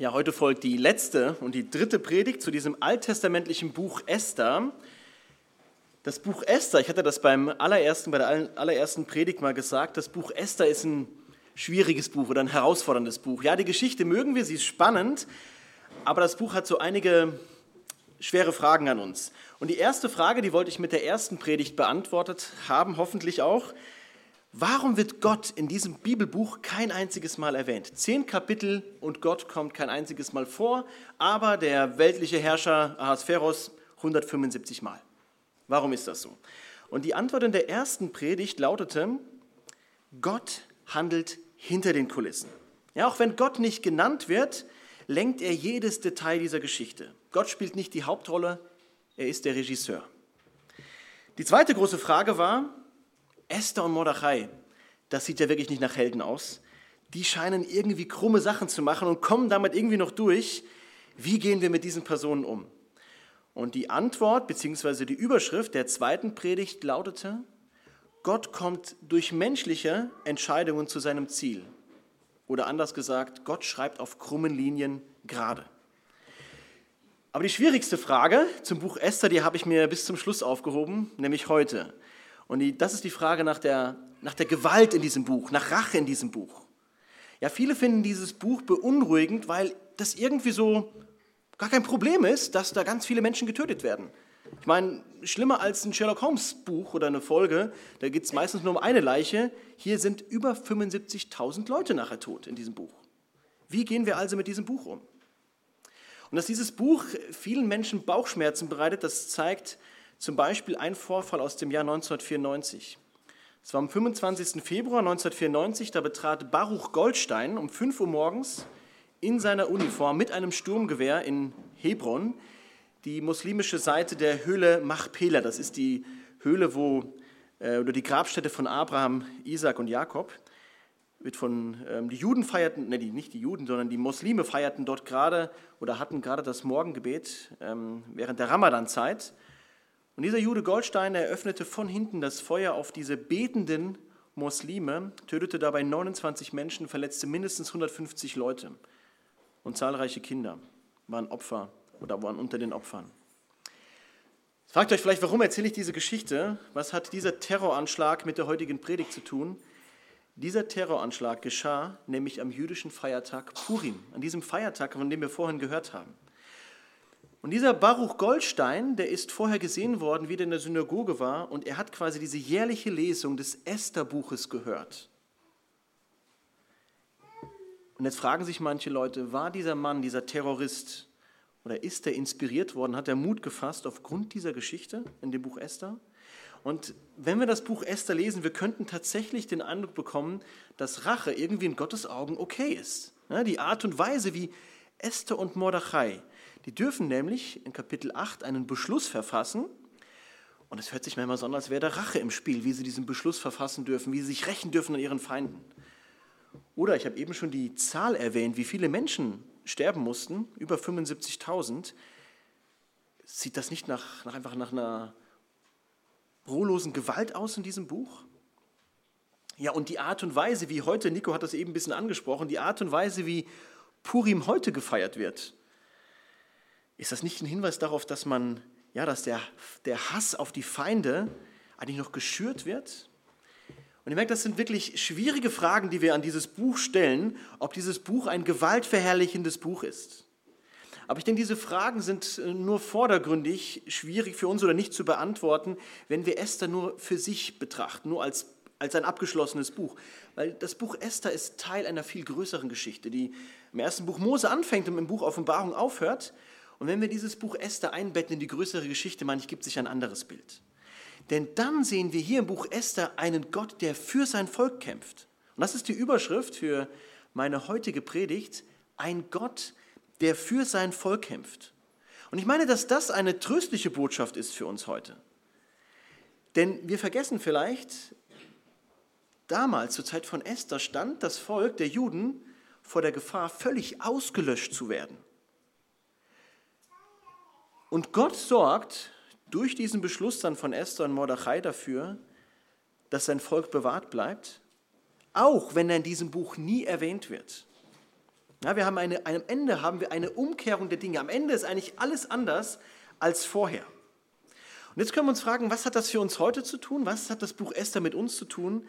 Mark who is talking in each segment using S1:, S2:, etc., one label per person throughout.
S1: Ja, heute folgt die letzte und die dritte Predigt zu diesem alttestamentlichen Buch Esther. Das Buch Esther, ich hatte das beim allerersten, bei der allerersten Predigt mal gesagt, das Buch Esther ist ein schwieriges Buch oder ein herausforderndes Buch. Ja, die Geschichte mögen wir, sie ist spannend, aber das Buch hat so einige schwere Fragen an uns. Und die erste Frage, die wollte ich mit der ersten Predigt beantwortet haben, hoffentlich auch. Warum wird Gott in diesem Bibelbuch kein einziges Mal erwähnt? Zehn Kapitel und Gott kommt kein einziges Mal vor, aber der weltliche Herrscher Ahasveros 175 Mal. Warum ist das so? Und die Antwort in der ersten Predigt lautete, Gott handelt hinter den Kulissen. Ja, auch wenn Gott nicht genannt wird, lenkt er jedes Detail dieser Geschichte. Gott spielt nicht die Hauptrolle, er ist der Regisseur. Die zweite große Frage war, Esther und Mordechai, das sieht ja wirklich nicht nach Helden aus. Die scheinen irgendwie krumme Sachen zu machen und kommen damit irgendwie noch durch. Wie gehen wir mit diesen Personen um? Und die Antwort bzw. die Überschrift der zweiten Predigt lautete, Gott kommt durch menschliche Entscheidungen zu seinem Ziel. Oder anders gesagt, Gott schreibt auf krummen Linien gerade. Aber die schwierigste Frage zum Buch Esther, die habe ich mir bis zum Schluss aufgehoben, nämlich heute. Und die, das ist die Frage nach der, nach der Gewalt in diesem Buch, nach Rache in diesem Buch. Ja, viele finden dieses Buch beunruhigend, weil das irgendwie so gar kein Problem ist, dass da ganz viele Menschen getötet werden. Ich meine, schlimmer als ein Sherlock Holmes Buch oder eine Folge, da geht es meistens nur um eine Leiche. Hier sind über 75.000 Leute nachher tot in diesem Buch. Wie gehen wir also mit diesem Buch um? Und dass dieses Buch vielen Menschen Bauchschmerzen bereitet, das zeigt zum Beispiel ein Vorfall aus dem Jahr 1994. Es war am 25. Februar 1994, da betrat Baruch Goldstein um 5 Uhr morgens in seiner Uniform mit einem Sturmgewehr in Hebron die muslimische Seite der Höhle Machpela. Das ist die Höhle, wo, äh, oder die Grabstätte von Abraham, Isaac und Jakob. Wird von, ähm, die Juden feierten, ne, die, nicht die Juden, sondern die Muslime feierten dort gerade oder hatten gerade das Morgengebet ähm, während der Ramadan-Zeit. Und dieser Jude Goldstein eröffnete von hinten das Feuer auf diese betenden Muslime, tötete dabei 29 Menschen, verletzte mindestens 150 Leute und zahlreiche Kinder waren Opfer oder waren unter den Opfern. Fragt euch vielleicht, warum erzähle ich diese Geschichte? Was hat dieser Terroranschlag mit der heutigen Predigt zu tun? Dieser Terroranschlag geschah nämlich am jüdischen Feiertag Purim, an diesem Feiertag, von dem wir vorhin gehört haben. Und dieser Baruch Goldstein, der ist vorher gesehen worden, wie der in der Synagoge war, und er hat quasi diese jährliche Lesung des Esther-Buches gehört. Und jetzt fragen sich manche Leute, war dieser Mann, dieser Terrorist, oder ist er inspiriert worden, hat er Mut gefasst aufgrund dieser Geschichte in dem Buch Esther? Und wenn wir das Buch Esther lesen, wir könnten tatsächlich den Eindruck bekommen, dass Rache irgendwie in Gottes Augen okay ist. die Art und Weise, wie Esther und Mordechai die dürfen nämlich in Kapitel 8 einen Beschluss verfassen. Und es hört sich manchmal so an, als wäre da Rache im Spiel, wie sie diesen Beschluss verfassen dürfen, wie sie sich rächen dürfen an ihren Feinden. Oder ich habe eben schon die Zahl erwähnt, wie viele Menschen sterben mussten, über 75.000. Sieht das nicht nach, nach, einfach nach einer ruhelosen Gewalt aus in diesem Buch? Ja, und die Art und Weise, wie heute, Nico hat das eben ein bisschen angesprochen, die Art und Weise, wie Purim heute gefeiert wird, ist das nicht ein Hinweis darauf, dass man, ja, dass der, der Hass auf die Feinde eigentlich noch geschürt wird? Und ihr merkt, das sind wirklich schwierige Fragen, die wir an dieses Buch stellen, ob dieses Buch ein gewaltverherrlichendes Buch ist. Aber ich denke, diese Fragen sind äh, nur vordergründig schwierig für uns oder nicht zu beantworten, wenn wir Esther nur für sich betrachten, nur als, als ein abgeschlossenes Buch. Weil das Buch Esther ist Teil einer viel größeren Geschichte, die im ersten Buch Mose anfängt und im Buch Offenbarung aufhört und wenn wir dieses Buch Esther einbetten in die größere Geschichte, meine ich, gibt sich ein anderes Bild. Denn dann sehen wir hier im Buch Esther einen Gott, der für sein Volk kämpft. Und das ist die Überschrift für meine heutige Predigt. Ein Gott, der für sein Volk kämpft. Und ich meine, dass das eine tröstliche Botschaft ist für uns heute. Denn wir vergessen vielleicht, damals zur Zeit von Esther stand das Volk der Juden vor der Gefahr, völlig ausgelöscht zu werden. Und Gott sorgt durch diesen Beschluss dann von Esther und Mordechai dafür, dass sein Volk bewahrt bleibt, auch wenn er in diesem Buch nie erwähnt wird. Ja, wir haben eine, am Ende haben wir eine Umkehrung der Dinge. Am Ende ist eigentlich alles anders als vorher. Und jetzt können wir uns fragen, was hat das für uns heute zu tun? Was hat das Buch Esther mit uns zu tun?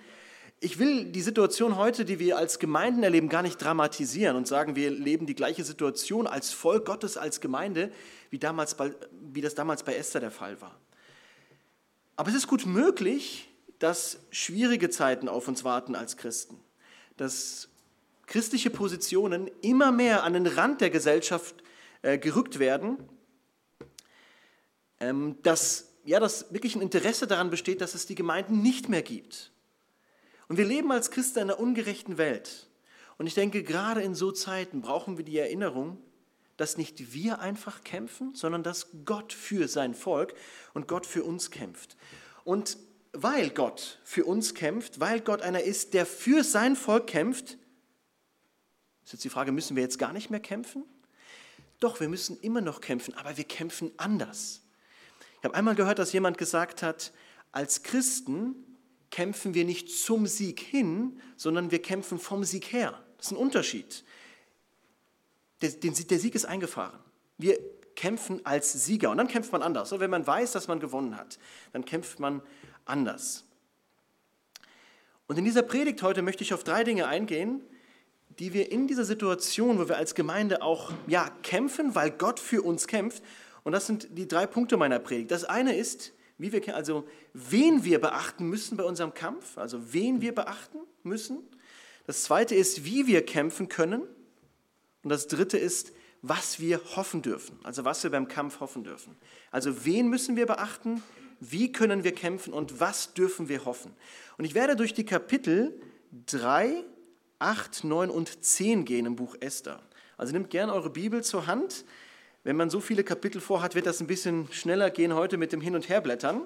S1: Ich will die Situation heute, die wir als Gemeinden erleben, gar nicht dramatisieren und sagen, wir leben die gleiche Situation als Volk Gottes, als Gemeinde, wie, damals bei, wie das damals bei Esther der Fall war. Aber es ist gut möglich, dass schwierige Zeiten auf uns warten als Christen, dass christliche Positionen immer mehr an den Rand der Gesellschaft äh, gerückt werden, ähm, dass, ja, dass wirklich ein Interesse daran besteht, dass es die Gemeinden nicht mehr gibt. Und wir leben als Christen in einer ungerechten Welt. Und ich denke, gerade in so Zeiten brauchen wir die Erinnerung, dass nicht wir einfach kämpfen, sondern dass Gott für sein Volk und Gott für uns kämpft. Und weil Gott für uns kämpft, weil Gott einer ist, der für sein Volk kämpft, ist jetzt die Frage, müssen wir jetzt gar nicht mehr kämpfen? Doch, wir müssen immer noch kämpfen, aber wir kämpfen anders. Ich habe einmal gehört, dass jemand gesagt hat, als Christen kämpfen wir nicht zum Sieg hin, sondern wir kämpfen vom Sieg her. Das ist ein Unterschied. Der, Sieg ist eingefahren. Wir kämpfen als Sieger und dann kämpft man anders. Wenn man weiß, dass man gewonnen hat, dann kämpft man anders. Und in dieser Predigt heute möchte ich auf drei Dinge eingehen, die wir in dieser Situation, wo wir als Gemeinde auch ja, kämpfen, weil Gott für uns kämpft, und das sind die drei Punkte meiner Predigt. Das eine ist, wie wir, also wen wir beachten müssen bei unserem Kampf, also wen wir beachten müssen. Das zweite ist, wie wir kämpfen können. Und das dritte ist, was wir hoffen dürfen, also was wir beim Kampf hoffen dürfen. Also wen müssen wir beachten, wie können wir kämpfen und was dürfen wir hoffen. Und ich werde durch die Kapitel 3, 8, 9 und 10 gehen im Buch Esther. Also nehmt gerne eure Bibel zur Hand. Wenn man so viele Kapitel vorhat, wird das ein bisschen schneller gehen heute mit dem Hin- und Herblättern.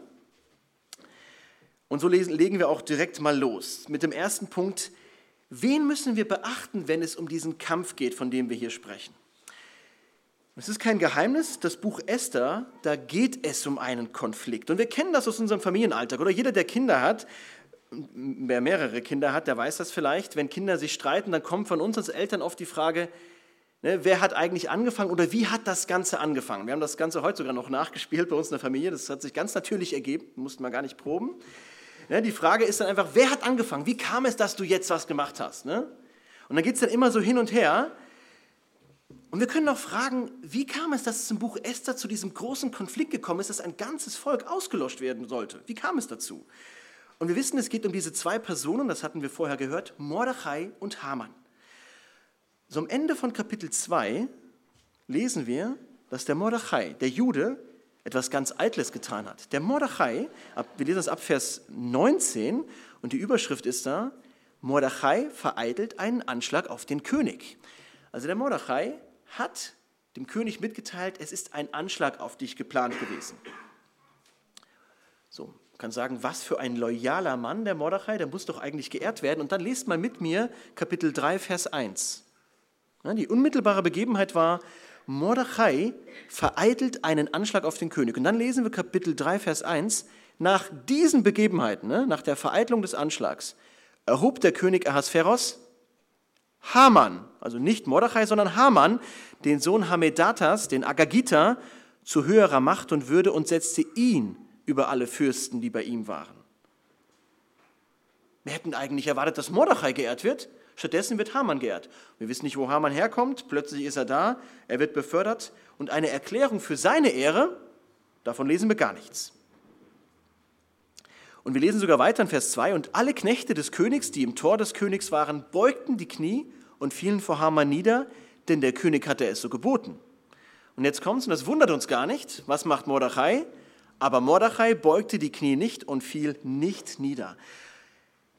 S1: Und so legen wir auch direkt mal los mit dem ersten Punkt. Wen müssen wir beachten, wenn es um diesen Kampf geht, von dem wir hier sprechen? Es ist kein Geheimnis, das Buch Esther, da geht es um einen Konflikt. Und wir kennen das aus unserem Familienalltag. Oder jeder, der Kinder hat, wer mehrere Kinder hat, der weiß das vielleicht. Wenn Kinder sich streiten, dann kommt von uns als Eltern oft die Frage, Ne, wer hat eigentlich angefangen oder wie hat das Ganze angefangen? Wir haben das Ganze heute sogar noch nachgespielt bei uns in der Familie. Das hat sich ganz natürlich ergeben, mussten wir gar nicht proben. Ne, die Frage ist dann einfach, wer hat angefangen? Wie kam es, dass du jetzt was gemacht hast? Ne? Und dann geht es dann immer so hin und her. Und wir können auch fragen, wie kam es, dass es im Buch Esther zu diesem großen Konflikt gekommen ist, dass ein ganzes Volk ausgelöscht werden sollte? Wie kam es dazu? Und wir wissen, es geht um diese zwei Personen, das hatten wir vorher gehört, Mordechai und Haman. So am Ende von Kapitel 2 lesen wir, dass der Mordechai, der Jude, etwas ganz Eitles getan hat. Der Mordechai, wir lesen das ab Vers 19 und die Überschrift ist da, Mordechai vereitelt einen Anschlag auf den König. Also der Mordechai hat dem König mitgeteilt, es ist ein Anschlag auf dich geplant gewesen. So, man kann sagen, was für ein loyaler Mann der Mordechai, der muss doch eigentlich geehrt werden. Und dann lest mal mit mir Kapitel 3, Vers 1. Die unmittelbare Begebenheit war, Mordechai vereitelt einen Anschlag auf den König. Und dann lesen wir Kapitel 3, Vers 1. Nach diesen Begebenheiten, ne, nach der Vereitelung des Anschlags, erhob der König Ahasveros Haman, also nicht Mordechai, sondern Haman, den Sohn Hamedatas, den Agagita, zu höherer Macht und Würde und setzte ihn über alle Fürsten, die bei ihm waren. Wir hätten eigentlich erwartet, dass Mordechai geehrt wird. Stattdessen wird Haman geehrt. Wir wissen nicht, wo Haman herkommt. Plötzlich ist er da. Er wird befördert. Und eine Erklärung für seine Ehre, davon lesen wir gar nichts. Und wir lesen sogar weiter in Vers 2. Und alle Knechte des Königs, die im Tor des Königs waren, beugten die Knie und fielen vor Haman nieder, denn der König hatte es so geboten. Und jetzt kommt es, und das wundert uns gar nicht. Was macht Mordechai? Aber Mordechai beugte die Knie nicht und fiel nicht nieder.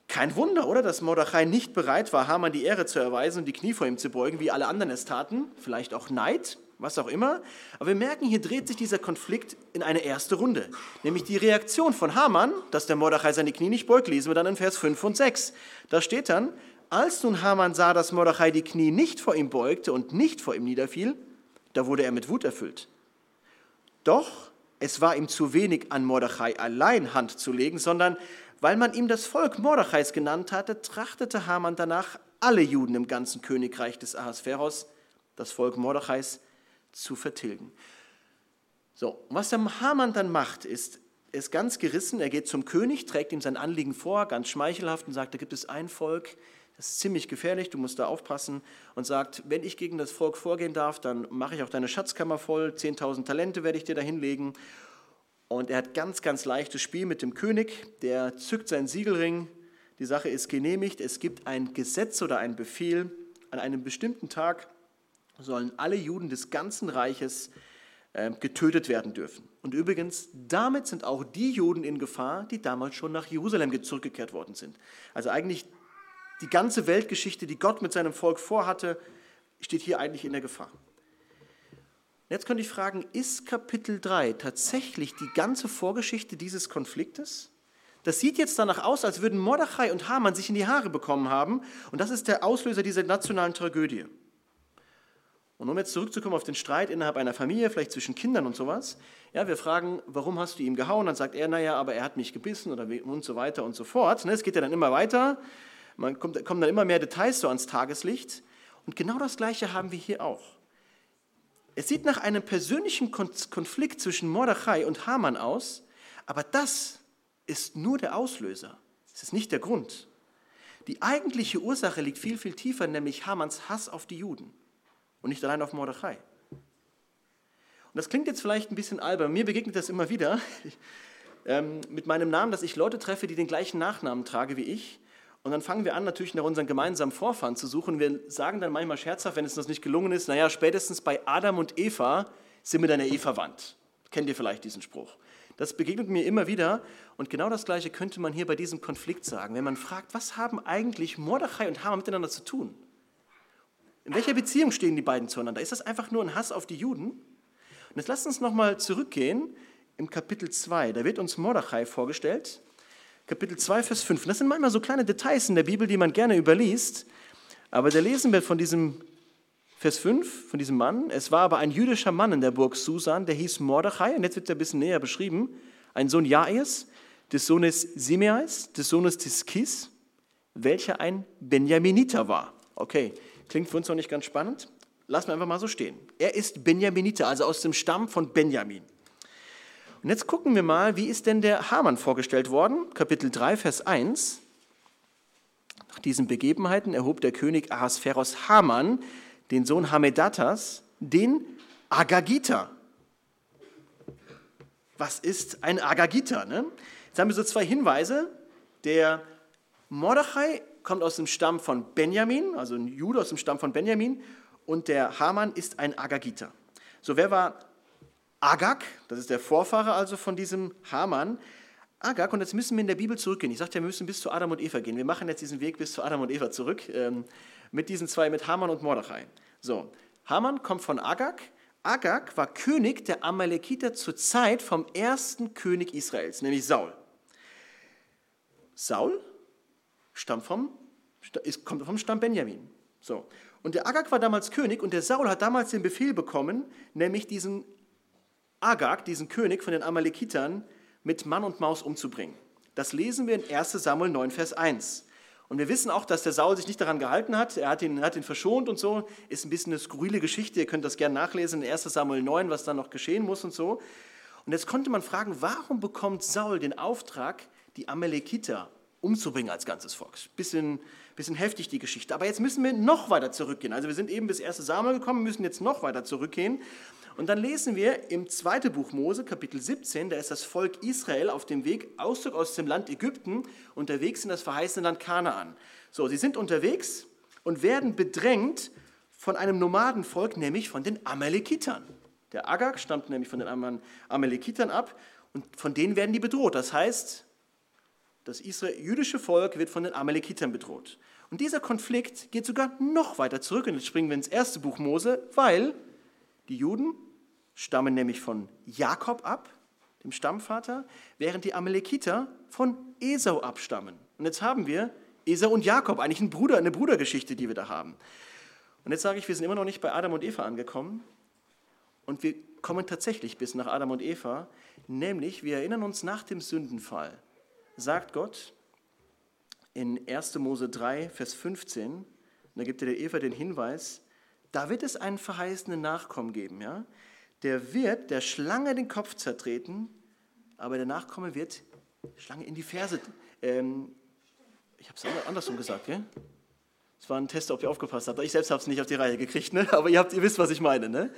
S1: Kein Wunder, oder, dass Mordechai nicht bereit war, Haman die Ehre zu erweisen und die Knie vor ihm zu beugen, wie alle anderen es taten. Vielleicht auch Neid, was auch immer. Aber wir merken, hier dreht sich dieser Konflikt in eine erste Runde. Nämlich die Reaktion von Haman, dass der Mordechai seine Knie nicht beugt, lesen wir dann in Vers 5 und 6. Da steht dann, als nun Haman sah, dass Mordechai die Knie nicht vor ihm beugte und nicht vor ihm niederfiel, da wurde er mit Wut erfüllt. Doch es war ihm zu wenig, an Mordechai allein Hand zu legen, sondern weil man ihm das Volk Mordechais genannt hatte, trachtete Haman danach, alle Juden im ganzen Königreich des Ahasveros, das Volk Mordechais, zu vertilgen. So, was der Haman dann macht, ist, er ist ganz gerissen, er geht zum König, trägt ihm sein Anliegen vor, ganz schmeichelhaft und sagt, da gibt es ein Volk, das ist ziemlich gefährlich, du musst da aufpassen und sagt, wenn ich gegen das Volk vorgehen darf, dann mache ich auch deine Schatzkammer voll, 10.000 Talente werde ich dir da hinlegen. Und er hat ganz, ganz leichtes Spiel mit dem König, der zückt seinen Siegelring, die Sache ist genehmigt, es gibt ein Gesetz oder ein Befehl, an einem bestimmten Tag sollen alle Juden des ganzen Reiches äh, getötet werden dürfen. Und übrigens, damit sind auch die Juden in Gefahr, die damals schon nach Jerusalem zurückgekehrt worden sind. Also eigentlich die ganze Weltgeschichte, die Gott mit seinem Volk vorhatte, steht hier eigentlich in der Gefahr. Jetzt könnte ich fragen, ist Kapitel 3 tatsächlich die ganze Vorgeschichte dieses Konfliktes? Das sieht jetzt danach aus, als würden Mordechai und Haman sich in die Haare bekommen haben und das ist der Auslöser dieser nationalen Tragödie. Und um jetzt zurückzukommen auf den Streit innerhalb einer Familie, vielleicht zwischen Kindern und sowas, ja, wir fragen, warum hast du ihm gehauen? Dann sagt er, naja, aber er hat mich gebissen oder und so weiter und so fort. Ne, es geht ja dann immer weiter. Man kommt, kommen dann immer mehr Details so ans Tageslicht. Und genau das Gleiche haben wir hier auch. Es sieht nach einem persönlichen Konflikt zwischen Mordechai und Haman aus, aber das ist nur der Auslöser. Es ist nicht der Grund. Die eigentliche Ursache liegt viel, viel tiefer, nämlich Hamans Hass auf die Juden und nicht allein auf Mordechai. Und das klingt jetzt vielleicht ein bisschen albern, mir begegnet das immer wieder ähm, mit meinem Namen, dass ich Leute treffe, die den gleichen Nachnamen tragen wie ich und dann fangen wir an, natürlich nach unseren gemeinsamen Vorfahren zu suchen. Wir sagen dann manchmal scherzhaft, wenn es uns nicht gelungen ist, naja, spätestens bei Adam und Eva sind wir dann ja eh verwandt. Kennt ihr vielleicht diesen Spruch? Das begegnet mir immer wieder. Und genau das Gleiche könnte man hier bei diesem Konflikt sagen. Wenn man fragt, was haben eigentlich Mordechai und Haman miteinander zu tun? In welcher Beziehung stehen die beiden zueinander? Ist das einfach nur ein Hass auf die Juden? Und jetzt lasst uns nochmal zurückgehen im Kapitel 2. Da wird uns Mordechai vorgestellt. Kapitel 2, Vers 5. Und das sind manchmal so kleine Details in der Bibel, die man gerne überliest. Aber da lesen wir von diesem Vers 5, von diesem Mann. Es war aber ein jüdischer Mann in der Burg Susan, der hieß Mordechai. Und jetzt wird er ein bisschen näher beschrieben. Ein Sohn Jairs, des Sohnes Simeais, des Sohnes Tiskis, welcher ein Benjaminiter war. Okay, klingt für uns noch nicht ganz spannend. Lassen wir einfach mal so stehen. Er ist Benjaminiter, also aus dem Stamm von Benjamin. Und jetzt gucken wir mal, wie ist denn der Haman vorgestellt worden? Kapitel 3, Vers 1. Nach diesen Begebenheiten erhob der König Ahasveros Haman, den Sohn Hamedatas, den Agagita. Was ist ein Agagita? Ne? Jetzt haben wir so zwei Hinweise. Der Mordechai kommt aus dem Stamm von Benjamin, also ein Jude aus dem Stamm von Benjamin, und der Haman ist ein Agagita. So, wer war Agag, das ist der Vorfahre also von diesem Haman. Agag, und jetzt müssen wir in der Bibel zurückgehen. Ich sagte, wir müssen bis zu Adam und Eva gehen. Wir machen jetzt diesen Weg bis zu Adam und Eva zurück, ähm, mit diesen zwei, mit Haman und Mordechai. So, Haman kommt von Agag. Agag war König der Amalekiter zur Zeit vom ersten König Israels, nämlich Saul. Saul stammt vom, ist, kommt vom Stamm Benjamin. So. Und der Agag war damals König und der Saul hat damals den Befehl bekommen, nämlich diesen Agag, diesen König von den Amalekitern, mit Mann und Maus umzubringen. Das lesen wir in 1 Samuel 9, Vers 1. Und wir wissen auch, dass der Saul sich nicht daran gehalten hat. Er hat ihn, hat ihn verschont und so. Ist ein bisschen eine skurrile Geschichte. Ihr könnt das gerne nachlesen in 1 Samuel 9, was da noch geschehen muss und so. Und jetzt konnte man fragen, warum bekommt Saul den Auftrag, die Amalekiter umzubringen als ganzes Volk? Bisschen, bisschen heftig die Geschichte. Aber jetzt müssen wir noch weiter zurückgehen. Also wir sind eben bis 1 Samuel gekommen, müssen jetzt noch weiter zurückgehen. Und dann lesen wir im zweiten Buch Mose, Kapitel 17, da ist das Volk Israel auf dem Weg, Auszug aus dem Land Ägypten, unterwegs in das verheißene Land Kanaan. So, sie sind unterwegs und werden bedrängt von einem Nomadenvolk, nämlich von den Amalekitern. Der Agag stammt nämlich von den Amalekitern ab und von denen werden die bedroht. Das heißt, das jüdische Volk wird von den Amalekitern bedroht. Und dieser Konflikt geht sogar noch weiter zurück. Und jetzt springen wir ins erste Buch Mose, weil die Juden stammen nämlich von Jakob ab, dem Stammvater, während die Amalekiter von Esau abstammen. Und jetzt haben wir Esau und Jakob, eigentlich ein Bruder, eine Brudergeschichte, die wir da haben. Und jetzt sage ich, wir sind immer noch nicht bei Adam und Eva angekommen. Und wir kommen tatsächlich bis nach Adam und Eva, nämlich wir erinnern uns nach dem Sündenfall, sagt Gott in 1. Mose 3, Vers 15, und da gibt er der Eva den Hinweis, da wird es einen verheißenen Nachkommen geben, ja? Der wird der Schlange den Kopf zertreten, aber der Nachkomme wird Schlange in die Ferse. Ähm, ich habe es andersrum gesagt, gell? Das war ein Test, ob ihr aufgepasst habt. Ich selbst habe es nicht auf die Reihe gekriegt, ne? aber ihr, habt, ihr wisst, was ich meine. Ne?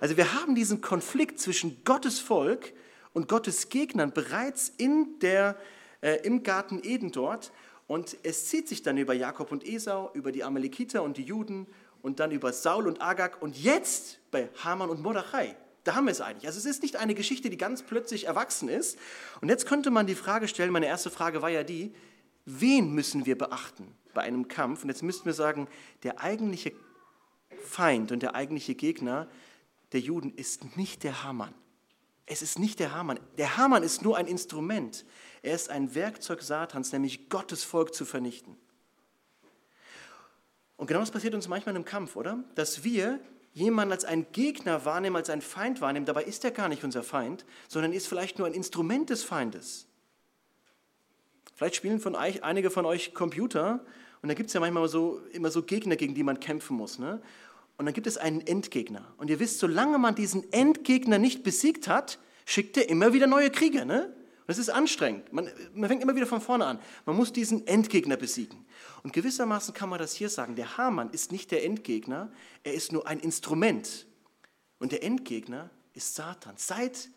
S1: Also wir haben diesen Konflikt zwischen Gottes Volk und Gottes Gegnern bereits in der, äh, im Garten Eden dort. Und es zieht sich dann über Jakob und Esau, über die Amalekiter und die Juden und dann über Saul und Agag und jetzt bei Haman und Mordechai. Da haben wir es eigentlich. Also es ist nicht eine Geschichte, die ganz plötzlich erwachsen ist. Und jetzt könnte man die Frage stellen, meine erste Frage war ja die, wen müssen wir beachten bei einem Kampf? Und jetzt müssten wir sagen, der eigentliche Feind und der eigentliche Gegner der Juden ist nicht der Haman. Es ist nicht der Haman. Der Haman ist nur ein Instrument. Er ist ein Werkzeug Satans, nämlich Gottes Volk zu vernichten. Und genau das passiert uns manchmal im Kampf, oder? Dass wir jemanden als einen Gegner wahrnehmen, als einen Feind wahrnehmen. Dabei ist er gar nicht unser Feind, sondern ist vielleicht nur ein Instrument des Feindes. Vielleicht spielen von euch, einige von euch Computer und da gibt es ja manchmal so, immer so Gegner, gegen die man kämpfen muss. Ne? Und dann gibt es einen Endgegner. Und ihr wisst, solange man diesen Endgegner nicht besiegt hat, schickt er immer wieder neue Kriege. Ne? Und das ist anstrengend. Man, man fängt immer wieder von vorne an. Man muss diesen Endgegner besiegen. Und gewissermaßen kann man das hier sagen. Der Hamann ist nicht der Endgegner, er ist nur ein Instrument. Und der Endgegner ist Satan. Seit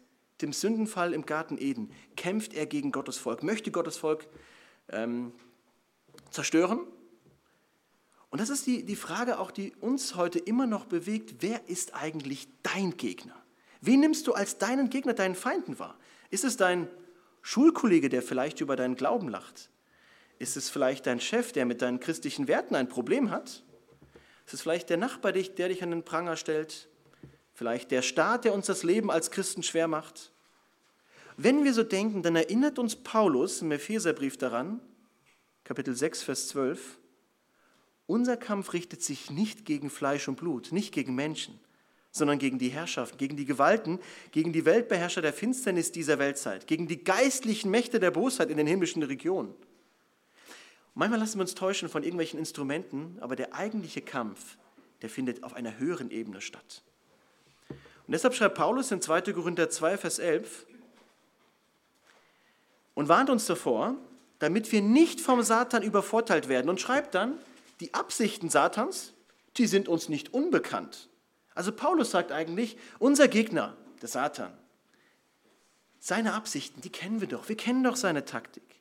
S1: dem Sündenfall im Garten Eden kämpft er gegen Gottes Volk, möchte Gottes Volk ähm, zerstören. Und das ist die, die Frage auch, die uns heute immer noch bewegt. Wer ist eigentlich dein Gegner? Wen nimmst du als deinen Gegner, deinen Feinden wahr? Ist es dein Schulkollege, der vielleicht über deinen Glauben lacht? Ist es vielleicht dein Chef, der mit deinen christlichen Werten ein Problem hat? Ist es vielleicht der Nachbar, der dich an den Pranger stellt? Vielleicht der Staat, der uns das Leben als Christen schwer macht? Wenn wir so denken, dann erinnert uns Paulus im Epheserbrief daran, Kapitel 6, Vers 12, unser Kampf richtet sich nicht gegen Fleisch und Blut, nicht gegen Menschen, sondern gegen die Herrschaften, gegen die Gewalten, gegen die Weltbeherrscher der Finsternis dieser Weltzeit, gegen die geistlichen Mächte der Bosheit in den himmlischen Regionen. Manchmal lassen wir uns täuschen von irgendwelchen Instrumenten, aber der eigentliche Kampf, der findet auf einer höheren Ebene statt. Und deshalb schreibt Paulus in 2. Korinther 2, Vers 11 und warnt uns davor, damit wir nicht vom Satan übervorteilt werden und schreibt dann, die Absichten Satans, die sind uns nicht unbekannt. Also Paulus sagt eigentlich, unser Gegner, der Satan, seine Absichten, die kennen wir doch. Wir kennen doch seine Taktik.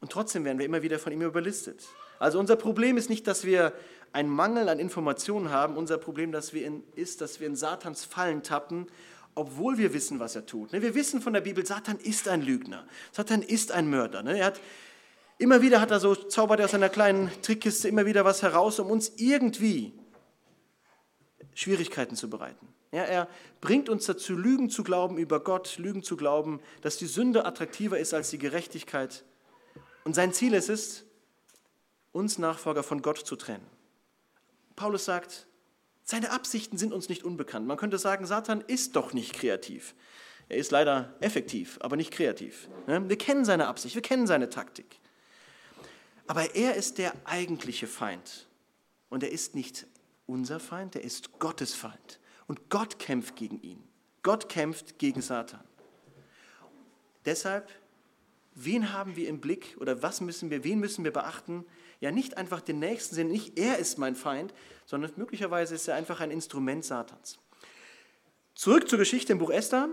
S1: Und trotzdem werden wir immer wieder von ihm überlistet. Also unser Problem ist nicht, dass wir einen Mangel an Informationen haben. Unser Problem dass wir in, ist, dass wir in Satans Fallen tappen, obwohl wir wissen, was er tut. Ne, wir wissen von der Bibel, Satan ist ein Lügner. Satan ist ein Mörder. Ne, er hat, immer wieder hat er so, zaubert er aus seiner kleinen Trickkiste immer wieder was heraus, um uns irgendwie Schwierigkeiten zu bereiten. Ja, er bringt uns dazu, Lügen zu glauben über Gott, Lügen zu glauben, dass die Sünde attraktiver ist als die Gerechtigkeit und sein Ziel ist es, uns Nachfolger von Gott zu trennen. Paulus sagt, seine Absichten sind uns nicht unbekannt. Man könnte sagen, Satan ist doch nicht kreativ. Er ist leider effektiv, aber nicht kreativ. Wir kennen seine Absicht, wir kennen seine Taktik. Aber er ist der eigentliche Feind. Und er ist nicht unser Feind, er ist Gottes Feind. Und Gott kämpft gegen ihn. Gott kämpft gegen Satan. Deshalb wen haben wir im Blick oder was müssen wir, wen müssen wir beachten? Ja, nicht einfach den Nächsten sehen, nicht er ist mein Feind, sondern möglicherweise ist er einfach ein Instrument Satans. Zurück zur Geschichte im Buch Esther.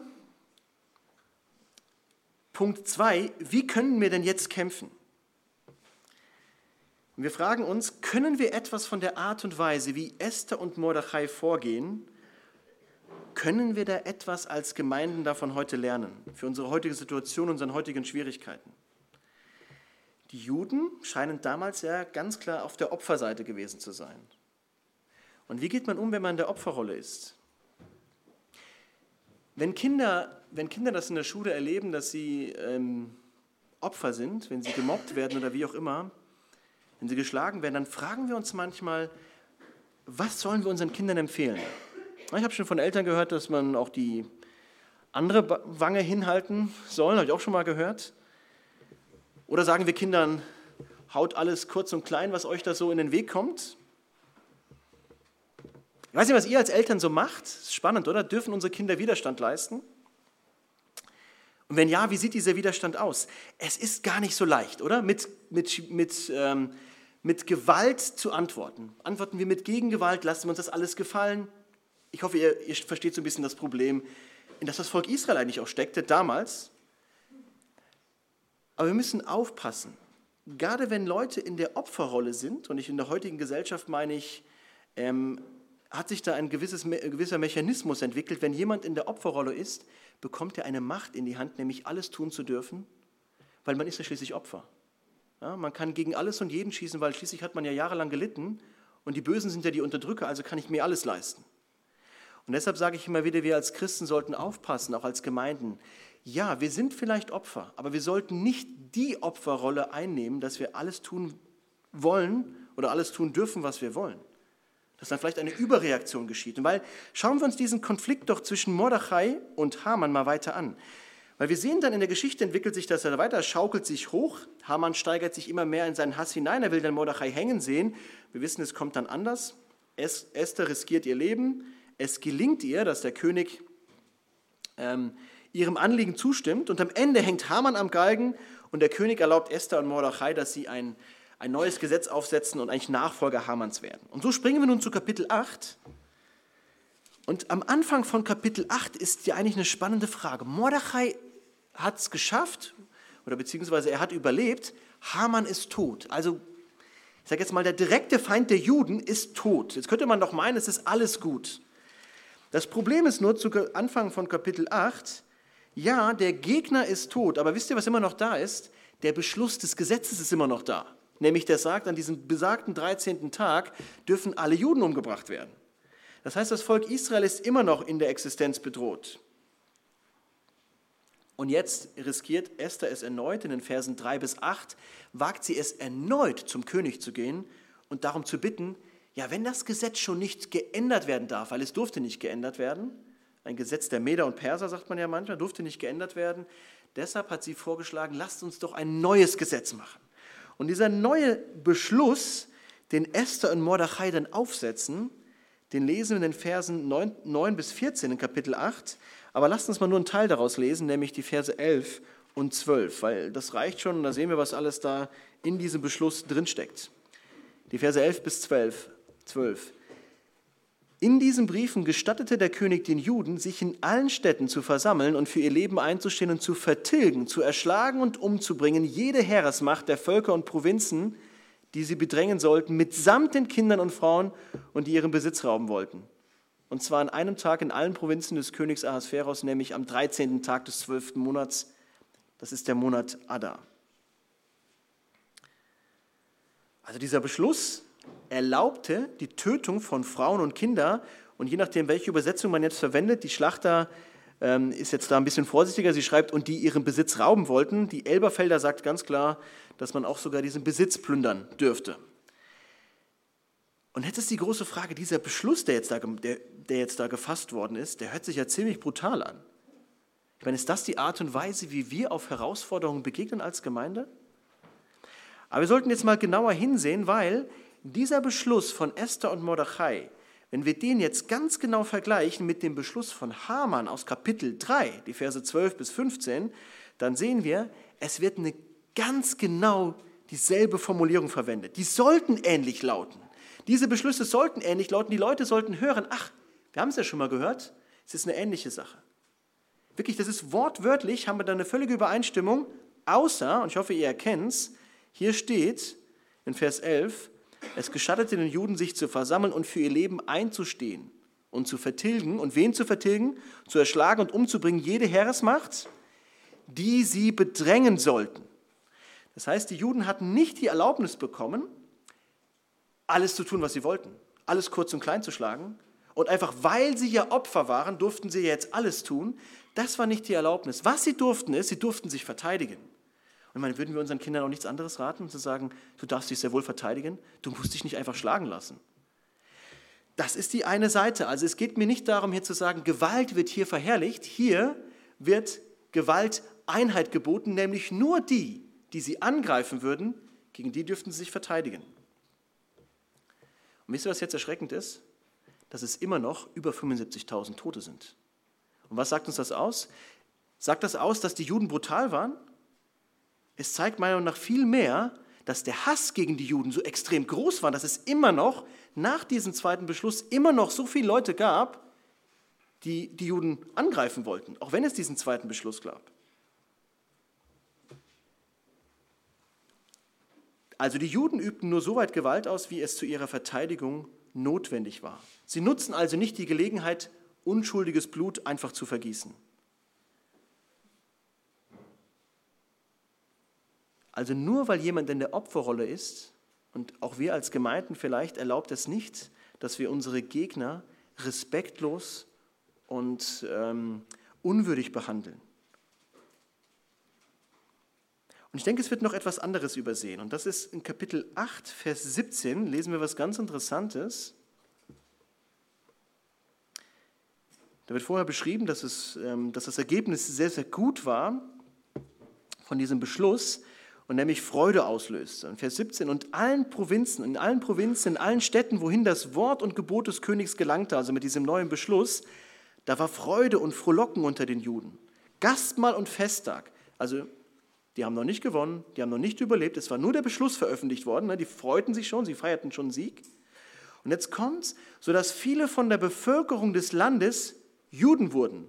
S1: Punkt 2, wie können wir denn jetzt kämpfen? Und wir fragen uns, können wir etwas von der Art und Weise, wie Esther und Mordechai vorgehen, können wir da etwas als Gemeinden davon heute lernen, für unsere heutige Situation, unseren heutigen Schwierigkeiten? Die Juden scheinen damals ja ganz klar auf der Opferseite gewesen zu sein. Und wie geht man um, wenn man in der Opferrolle ist? Wenn Kinder, wenn Kinder das in der Schule erleben, dass sie ähm, Opfer sind, wenn sie gemobbt werden oder wie auch immer, wenn sie geschlagen werden, dann fragen wir uns manchmal, was sollen wir unseren Kindern empfehlen? Ich habe schon von Eltern gehört, dass man auch die andere Wange hinhalten soll, habe ich auch schon mal gehört. Oder sagen wir Kindern, haut alles kurz und klein, was euch da so in den Weg kommt? Ich weiß nicht, was ihr als Eltern so macht. Ist spannend, oder? Dürfen unsere Kinder Widerstand leisten? Und wenn ja, wie sieht dieser Widerstand aus? Es ist gar nicht so leicht, oder? Mit, mit, mit, ähm, mit Gewalt zu antworten. Antworten wir mit Gegengewalt, lassen wir uns das alles gefallen? Ich hoffe, ihr, ihr versteht so ein bisschen das Problem, in das das Volk Israel eigentlich auch steckte damals. Aber wir müssen aufpassen. Gerade wenn Leute in der Opferrolle sind, und ich in der heutigen Gesellschaft meine ich, ähm, hat sich da ein, gewisses, ein gewisser Mechanismus entwickelt. Wenn jemand in der Opferrolle ist, bekommt er eine Macht in die Hand, nämlich alles tun zu dürfen, weil man ist ja schließlich Opfer. Ja, man kann gegen alles und jeden schießen, weil schließlich hat man ja jahrelang gelitten und die Bösen sind ja die Unterdrücker, also kann ich mir alles leisten. Und deshalb sage ich immer wieder, wir als Christen sollten aufpassen, auch als Gemeinden. Ja, wir sind vielleicht Opfer, aber wir sollten nicht die Opferrolle einnehmen, dass wir alles tun wollen oder alles tun dürfen, was wir wollen dass dann vielleicht eine Überreaktion geschieht. Und weil, schauen wir uns diesen Konflikt doch zwischen Mordechai und Haman mal weiter an. Weil wir sehen dann in der Geschichte entwickelt sich das weiter, schaukelt sich hoch. Haman steigert sich immer mehr in seinen Hass hinein. Er will dann Mordechai hängen sehen. Wir wissen, es kommt dann anders. Esther riskiert ihr Leben. Es gelingt ihr, dass der König ähm, ihrem Anliegen zustimmt. Und am Ende hängt Haman am Galgen und der König erlaubt Esther und Mordechai, dass sie ein ein neues Gesetz aufsetzen und eigentlich Nachfolger Hamanns werden. Und so springen wir nun zu Kapitel 8. Und am Anfang von Kapitel 8 ist ja eigentlich eine spannende Frage. Mordechai hat es geschafft, oder beziehungsweise er hat überlebt, Haman ist tot. Also, ich sage jetzt mal, der direkte Feind der Juden ist tot. Jetzt könnte man doch meinen, es ist alles gut. Das Problem ist nur zu Anfang von Kapitel 8, ja, der Gegner ist tot, aber wisst ihr, was immer noch da ist? Der Beschluss des Gesetzes ist immer noch da nämlich der sagt, an diesem besagten 13. Tag dürfen alle Juden umgebracht werden. Das heißt, das Volk Israel ist immer noch in der Existenz bedroht. Und jetzt riskiert Esther es erneut, in den Versen 3 bis 8, wagt sie es erneut zum König zu gehen und darum zu bitten, ja, wenn das Gesetz schon nicht geändert werden darf, weil es durfte nicht geändert werden, ein Gesetz der Meder und Perser, sagt man ja manchmal, durfte nicht geändert werden, deshalb hat sie vorgeschlagen, lasst uns doch ein neues Gesetz machen. Und dieser neue Beschluss, den Esther und Mordechai dann aufsetzen, den lesen wir in den Versen 9, 9 bis 14 in Kapitel 8. Aber lasst uns mal nur einen Teil daraus lesen, nämlich die Verse 11 und 12, weil das reicht schon und da sehen wir, was alles da in diesem Beschluss drinsteckt. Die Verse 11 bis 12. 12. In diesen Briefen gestattete der König den Juden, sich in allen Städten zu versammeln und für ihr Leben einzustehen und zu vertilgen, zu erschlagen und umzubringen jede Heeresmacht der Völker und Provinzen, die sie bedrängen sollten, mitsamt den Kindern und Frauen und die ihren Besitz rauben wollten. Und zwar an einem Tag in allen Provinzen des Königs Ahasveros, nämlich am 13. Tag des 12. Monats. Das ist der Monat Adar. Also dieser Beschluss erlaubte die Tötung von Frauen und Kindern. Und je nachdem, welche Übersetzung man jetzt verwendet, die Schlachter ähm, ist jetzt da ein bisschen vorsichtiger. Sie schreibt, und die ihren Besitz rauben wollten. Die Elberfelder sagt ganz klar, dass man auch sogar diesen Besitz plündern dürfte. Und jetzt ist die große Frage, dieser Beschluss, der jetzt, da, der, der jetzt da gefasst worden ist, der hört sich ja ziemlich brutal an. Ich meine, ist das die Art und Weise, wie wir auf Herausforderungen begegnen als Gemeinde? Aber wir sollten jetzt mal genauer hinsehen, weil dieser Beschluss von Esther und Mordechai, wenn wir den jetzt ganz genau vergleichen mit dem Beschluss von Haman aus Kapitel 3, die Verse 12 bis 15, dann sehen wir, es wird eine ganz genau dieselbe Formulierung verwendet. Die sollten ähnlich lauten. Diese Beschlüsse sollten ähnlich lauten. Die Leute sollten hören, ach, wir haben es ja schon mal gehört, es ist eine ähnliche Sache. Wirklich, das ist wortwörtlich, haben wir da eine völlige Übereinstimmung, außer, und ich hoffe, ihr erkennt es, hier steht in Vers 11, es gestattete den Juden, sich zu versammeln und für ihr Leben einzustehen und zu vertilgen. Und wen zu vertilgen? Zu erschlagen und umzubringen jede Heeresmacht, die sie bedrängen sollten. Das heißt, die Juden hatten nicht die Erlaubnis bekommen, alles zu tun, was sie wollten, alles kurz und klein zu schlagen. Und einfach weil sie ja Opfer waren, durften sie jetzt alles tun. Das war nicht die Erlaubnis. Was sie durften, ist, sie durften sich verteidigen. Und ich meine, würden wir unseren Kindern auch nichts anderes raten, zu sagen, du darfst dich sehr wohl verteidigen, du musst dich nicht einfach schlagen lassen. Das ist die eine Seite. Also es geht mir nicht darum, hier zu sagen, Gewalt wird hier verherrlicht. Hier wird Gewalt Einheit geboten, nämlich nur die, die sie angreifen würden, gegen die dürften sie sich verteidigen. Und wisst ihr, was jetzt erschreckend ist? Dass es immer noch über 75.000 Tote sind. Und was sagt uns das aus? Sagt das aus, dass die Juden brutal waren? Es zeigt meiner Meinung nach viel mehr, dass der Hass gegen die Juden so extrem groß war, dass es immer noch nach diesem zweiten Beschluss immer noch so viele Leute gab, die die Juden angreifen wollten, auch wenn es diesen zweiten Beschluss gab. Also die Juden übten nur so weit Gewalt aus, wie es zu ihrer Verteidigung notwendig war. Sie nutzen also nicht die Gelegenheit, unschuldiges Blut einfach zu vergießen. Also nur weil jemand in der Opferrolle ist, und auch wir als Gemeinden vielleicht erlaubt es nicht, dass wir unsere Gegner respektlos und ähm, unwürdig behandeln. Und ich denke, es wird noch etwas anderes übersehen. Und das ist in Kapitel 8, Vers 17, lesen wir was ganz Interessantes. Da wird vorher beschrieben, dass, es, ähm, dass das Ergebnis sehr, sehr gut war von diesem Beschluss und nämlich Freude auslöst. In Vers 17, und allen Provinzen, in allen Provinzen, in allen Städten, wohin das Wort und Gebot des Königs gelangte, also mit diesem neuen Beschluss, da war Freude und Frohlocken unter den Juden. Gastmahl und Festtag. Also die haben noch nicht gewonnen, die haben noch nicht überlebt. Es war nur der Beschluss veröffentlicht worden. Ne? Die freuten sich schon, sie feierten schon Sieg. Und jetzt kommt es, sodass viele von der Bevölkerung des Landes Juden wurden.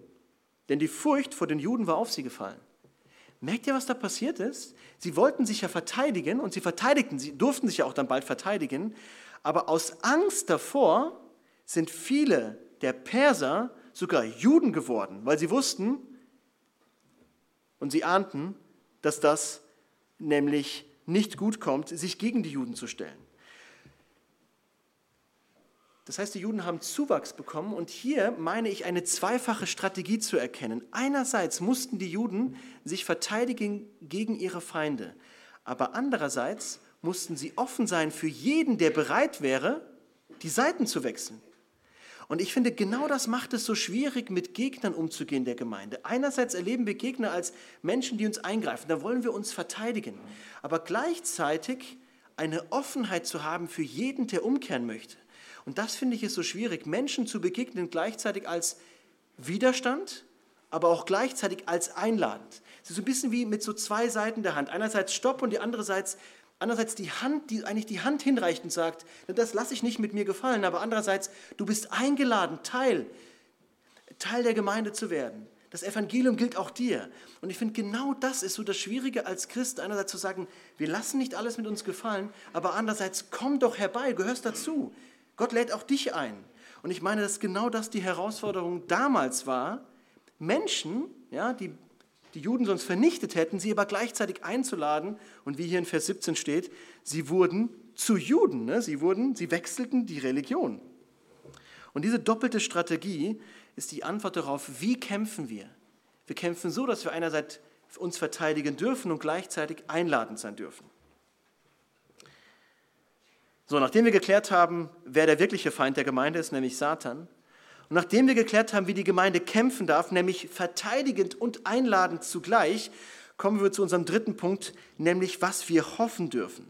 S1: Denn die Furcht vor den Juden war auf sie gefallen. Merkt ihr, was da passiert ist? Sie wollten sich ja verteidigen und sie verteidigten, sie durften sich ja auch dann bald verteidigen. Aber aus Angst davor sind viele der Perser sogar Juden geworden, weil sie wussten und sie ahnten, dass das nämlich nicht gut kommt, sich gegen die Juden zu stellen. Das heißt, die Juden haben Zuwachs bekommen und hier meine ich eine zweifache Strategie zu erkennen. Einerseits mussten die Juden sich verteidigen gegen ihre Feinde, aber andererseits mussten sie offen sein für jeden, der bereit wäre, die Seiten zu wechseln. Und ich finde, genau das macht es so schwierig, mit Gegnern umzugehen der Gemeinde. Einerseits erleben wir Gegner als Menschen, die uns eingreifen, da wollen wir uns verteidigen. Aber gleichzeitig eine Offenheit zu haben für jeden, der umkehren möchte. Und das finde ich ist so schwierig, Menschen zu begegnen gleichzeitig als Widerstand, aber auch gleichzeitig als einladend. Es ist so ein bisschen wie mit so zwei Seiten der Hand. Einerseits Stopp und die andere Seite Andererseits die Hand, die eigentlich die Hand hinreicht und sagt, das lasse ich nicht mit mir gefallen, aber andererseits, du bist eingeladen, Teil, Teil der Gemeinde zu werden. Das Evangelium gilt auch dir. Und ich finde, genau das ist so das Schwierige als Christ, einerseits zu sagen, wir lassen nicht alles mit uns gefallen, aber andererseits, komm doch herbei, gehörst dazu. Gott lädt auch dich ein. Und ich meine, dass genau das die Herausforderung damals war, Menschen, ja, die die Juden sonst vernichtet hätten, sie aber gleichzeitig einzuladen. Und wie hier in Vers 17 steht, sie wurden zu Juden. Ne? Sie, wurden, sie wechselten die Religion. Und diese doppelte Strategie ist die Antwort darauf, wie kämpfen wir? Wir kämpfen so, dass wir einerseits uns verteidigen dürfen und gleichzeitig einladend sein dürfen. So, nachdem wir geklärt haben, wer der wirkliche Feind der Gemeinde ist, nämlich Satan, und nachdem wir geklärt haben, wie die Gemeinde kämpfen darf, nämlich verteidigend und einladend zugleich, kommen wir zu unserem dritten Punkt, nämlich was wir hoffen dürfen.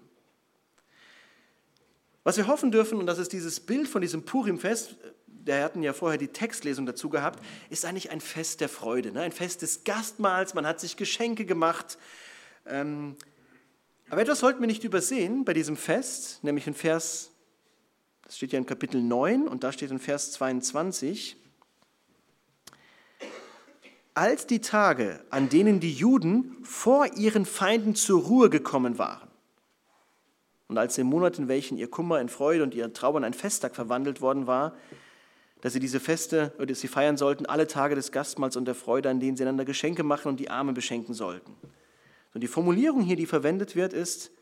S1: Was wir hoffen dürfen, und das ist dieses Bild von diesem Purim-Fest, wir hatten ja vorher die Textlesung dazu gehabt, ist eigentlich ein Fest der Freude, ne? ein Fest des Gastmahls, man hat sich Geschenke gemacht. Ähm, aber etwas sollten wir nicht übersehen bei diesem Fest, nämlich in Vers das steht ja in Kapitel 9 und da steht in Vers 22, als die Tage, an denen die Juden vor ihren Feinden zur Ruhe gekommen waren und als im Monat, in welchen ihr Kummer in Freude und ihr Trauer in ein Festtag verwandelt worden war, dass sie diese Feste, oder sie feiern sollten, alle Tage des Gastmahls und der Freude, an denen sie einander Geschenke machen und die Arme beschenken sollten. Und die Formulierung hier, die verwendet wird, ist,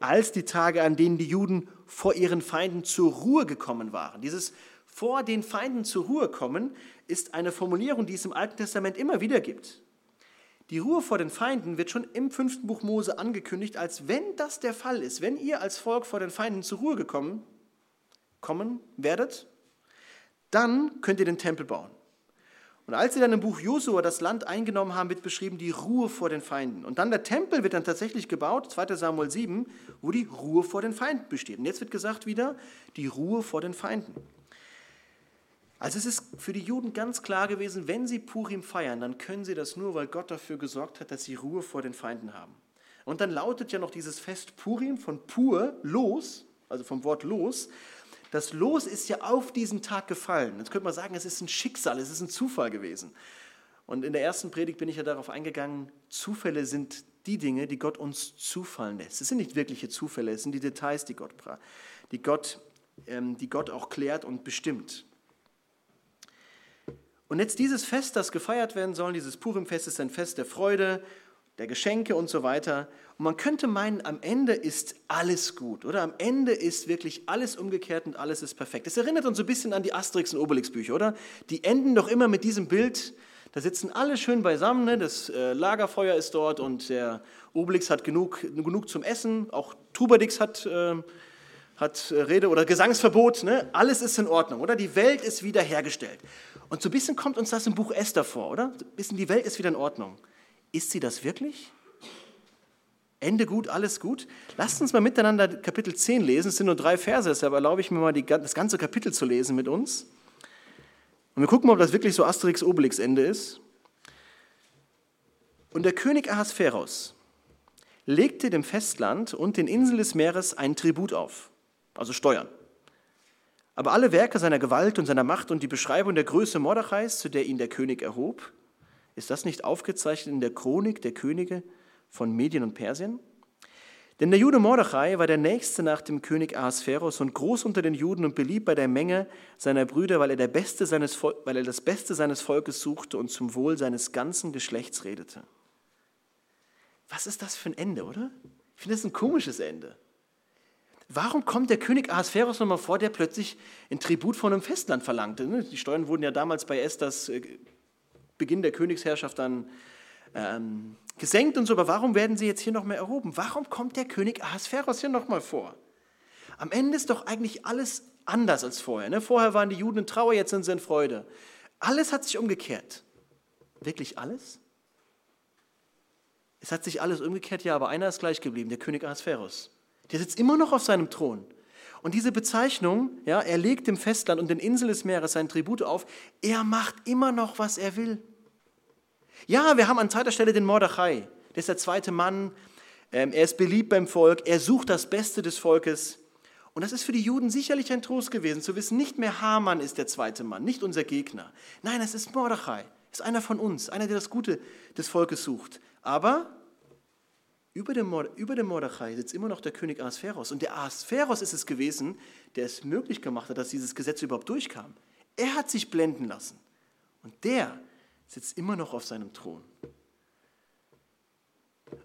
S1: als die Tage, an denen die Juden vor ihren Feinden zur Ruhe gekommen waren. Dieses vor den Feinden zur Ruhe kommen ist eine Formulierung, die es im Alten Testament immer wieder gibt. Die Ruhe vor den Feinden wird schon im fünften Buch Mose angekündigt, als wenn das der Fall ist, wenn ihr als Volk vor den Feinden zur Ruhe gekommen kommen werdet, dann könnt ihr den Tempel bauen. Und als sie dann im Buch Josua das Land eingenommen haben, wird beschrieben die Ruhe vor den Feinden. Und dann der Tempel wird dann tatsächlich gebaut, 2 Samuel 7, wo die Ruhe vor den Feinden besteht. Und jetzt wird gesagt wieder, die Ruhe vor den Feinden. Also es ist für die Juden ganz klar gewesen, wenn sie Purim feiern, dann können sie das nur, weil Gott dafür gesorgt hat, dass sie Ruhe vor den Feinden haben. Und dann lautet ja noch dieses Fest Purim von pur, los, also vom Wort los. Das Los ist ja auf diesen Tag gefallen. Jetzt könnte man sagen, es ist ein Schicksal, es ist ein Zufall gewesen. Und in der ersten Predigt bin ich ja darauf eingegangen, Zufälle sind die Dinge, die Gott uns zufallen lässt. Es sind nicht wirkliche Zufälle, es sind die Details, die Gott, die Gott, ähm, die Gott auch klärt und bestimmt. Und jetzt dieses Fest, das gefeiert werden soll, dieses Purimfest ist ein Fest der Freude, der Geschenke und so weiter. Und man könnte meinen, am Ende ist alles gut, oder? Am Ende ist wirklich alles umgekehrt und alles ist perfekt. Das erinnert uns so ein bisschen an die Asterix und Obelix Bücher, oder? Die enden doch immer mit diesem Bild, da sitzen alle schön beisammen, ne? das äh, Lagerfeuer ist dort und der Obelix hat genug, genug zum Essen, auch Trubadix hat, äh, hat Rede- oder Gesangsverbot, ne? alles ist in Ordnung, oder? Die Welt ist wiederhergestellt. Und so ein bisschen kommt uns das im Buch Esther vor, oder? So ein bisschen die Welt ist wieder in Ordnung. Ist sie das wirklich? Ende gut, alles gut? Lasst uns mal miteinander Kapitel 10 lesen. Es sind nur drei Verse, deshalb erlaube ich mir mal die, das ganze Kapitel zu lesen mit uns. Und wir gucken mal, ob das wirklich so Asterix-Obelix-Ende ist. Und der König Ahasveros legte dem Festland und den Inseln des Meeres einen Tribut auf, also Steuern. Aber alle Werke seiner Gewalt und seiner Macht und die Beschreibung der Größe Mordechais, zu der ihn der König erhob, ist das nicht aufgezeichnet in der Chronik der Könige von Medien und Persien? Denn der Jude Mordechai war der nächste nach dem König Ahasveros und groß unter den Juden und beliebt bei der Menge seiner Brüder, weil er, Beste seines, weil er das Beste seines Volkes suchte und zum Wohl seines ganzen Geschlechts redete. Was ist das für ein Ende, oder? Ich finde das ein komisches Ende. Warum kommt der König Ahasveros nochmal vor, der plötzlich ein Tribut von einem Festland verlangte? Ne? Die Steuern wurden ja damals bei Esthers äh, Beginn der Königsherrschaft dann ähm, gesenkt und so, aber warum werden sie jetzt hier nochmal erhoben? Warum kommt der König Ahasveros hier nochmal vor? Am Ende ist doch eigentlich alles anders als vorher. Ne? Vorher waren die Juden in Trauer, jetzt sind sie in Freude. Alles hat sich umgekehrt. Wirklich alles? Es hat sich alles umgekehrt, ja, aber einer ist gleich geblieben, der König Ahasveros. Der sitzt immer noch auf seinem Thron. Und diese Bezeichnung, ja, er legt dem Festland und den Inseln des Meeres sein Tribut auf, er macht immer noch, was er will. Ja, wir haben an zweiter Stelle den Mordechai, der ist der zweite Mann, ähm, er ist beliebt beim Volk, er sucht das Beste des Volkes. Und das ist für die Juden sicherlich ein Trost gewesen, zu wissen, nicht mehr Haman ist der zweite Mann, nicht unser Gegner. Nein, es ist Mordechai, ist einer von uns, einer, der das Gute des Volkes sucht. Aber über dem, über dem Mordechai sitzt immer noch der König Ahasveros. Und der Ahasveros ist es gewesen, der es möglich gemacht hat, dass dieses Gesetz überhaupt durchkam. Er hat sich blenden lassen. Und der sitzt immer noch auf seinem Thron.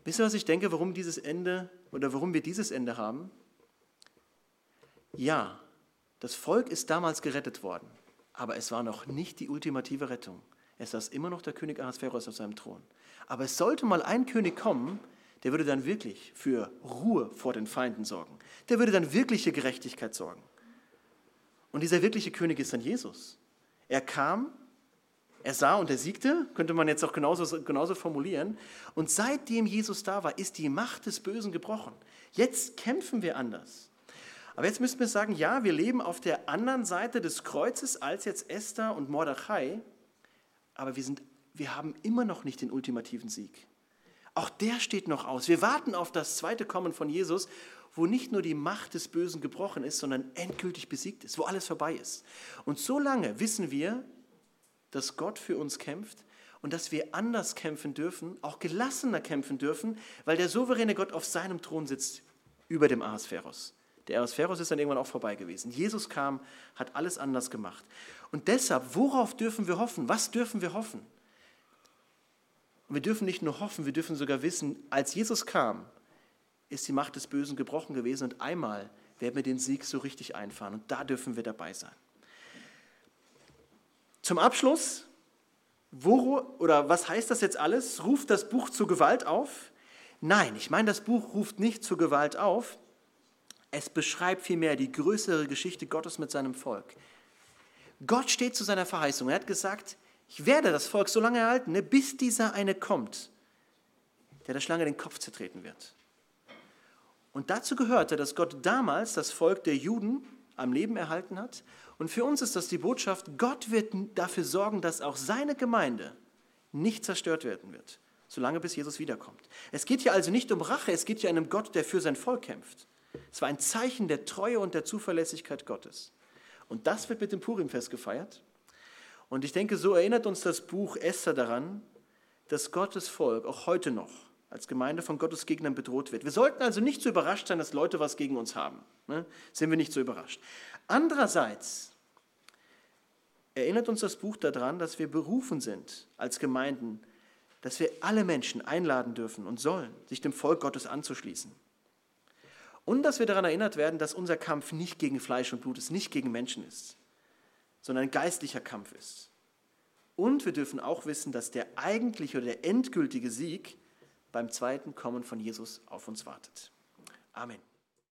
S1: Wisst ihr, was ich denke, warum dieses Ende oder warum wir dieses Ende haben? Ja, das Volk ist damals gerettet worden, aber es war noch nicht die ultimative Rettung. Es saß immer noch der König Ahasveros auf seinem Thron. Aber es sollte mal ein König kommen, der würde dann wirklich für Ruhe vor den Feinden sorgen. Der würde dann wirkliche Gerechtigkeit sorgen. Und dieser wirkliche König ist dann Jesus. Er kam, er sah und er siegte, könnte man jetzt auch genauso, genauso formulieren. Und seitdem Jesus da war, ist die Macht des Bösen gebrochen. Jetzt kämpfen wir anders. Aber jetzt müssen wir sagen, ja, wir leben auf der anderen Seite des Kreuzes als jetzt Esther und Mordechai, aber wir, sind, wir haben immer noch nicht den ultimativen Sieg. Auch der steht noch aus. Wir warten auf das zweite Kommen von Jesus, wo nicht nur die Macht des Bösen gebrochen ist, sondern endgültig besiegt ist, wo alles vorbei ist. Und so lange wissen wir, dass Gott für uns kämpft und dass wir anders kämpfen dürfen, auch gelassener kämpfen dürfen, weil der souveräne Gott auf seinem Thron sitzt über dem Ahasveros. Der Ahasveros ist dann irgendwann auch vorbei gewesen. Jesus kam, hat alles anders gemacht. Und deshalb, worauf dürfen wir hoffen? Was dürfen wir hoffen? Und wir dürfen nicht nur hoffen, wir dürfen sogar wissen, als Jesus kam, ist die Macht des Bösen gebrochen gewesen und einmal werden wir den Sieg so richtig einfahren und da dürfen wir dabei sein. Zum Abschluss, wo, oder was heißt das jetzt alles? Ruft das Buch zur Gewalt auf? Nein, ich meine, das Buch ruft nicht zur Gewalt auf. Es beschreibt vielmehr die größere Geschichte Gottes mit seinem Volk. Gott steht zu seiner Verheißung. Er hat gesagt, Ich werde das Volk so lange erhalten, ne, bis dieser eine kommt, der der Schlange den Kopf zertreten wird. Und dazu gehörte, dass Gott damals das Volk der Juden am Leben erhalten hat. Und für uns ist das die Botschaft, Gott wird dafür sorgen, dass auch seine Gemeinde nicht zerstört werden wird, solange bis Jesus wiederkommt. Es geht hier also nicht um Rache, es geht hier einen Gott, der für sein Volk kämpft. Es war ein Zeichen der Treue und der Zuverlässigkeit Gottes. Und das wird mit dem Purimfest gefeiert. Und ich denke, so erinnert uns das Buch Esther daran, dass Gottes Volk auch heute noch als Gemeinde von Gottes Gegnern bedroht wird. Wir sollten also nicht so überrascht sein, dass Leute was gegen uns haben. Ne? Sind wir nicht so überrascht. Andererseits erinnert uns das Buch daran, dass wir berufen sind als Gemeinden, dass wir alle Menschen einladen dürfen und sollen, sich dem Volk Gottes anzuschließen. Und dass wir daran erinnert werden, dass unser Kampf nicht gegen Fleisch und Blut ist, nicht gegen Menschen ist, sondern ein geistlicher Kampf ist. Und wir dürfen auch wissen, dass der eigentliche oder der endgültige Sieg beim zweiten Kommen von Jesus auf uns wartet. Amen.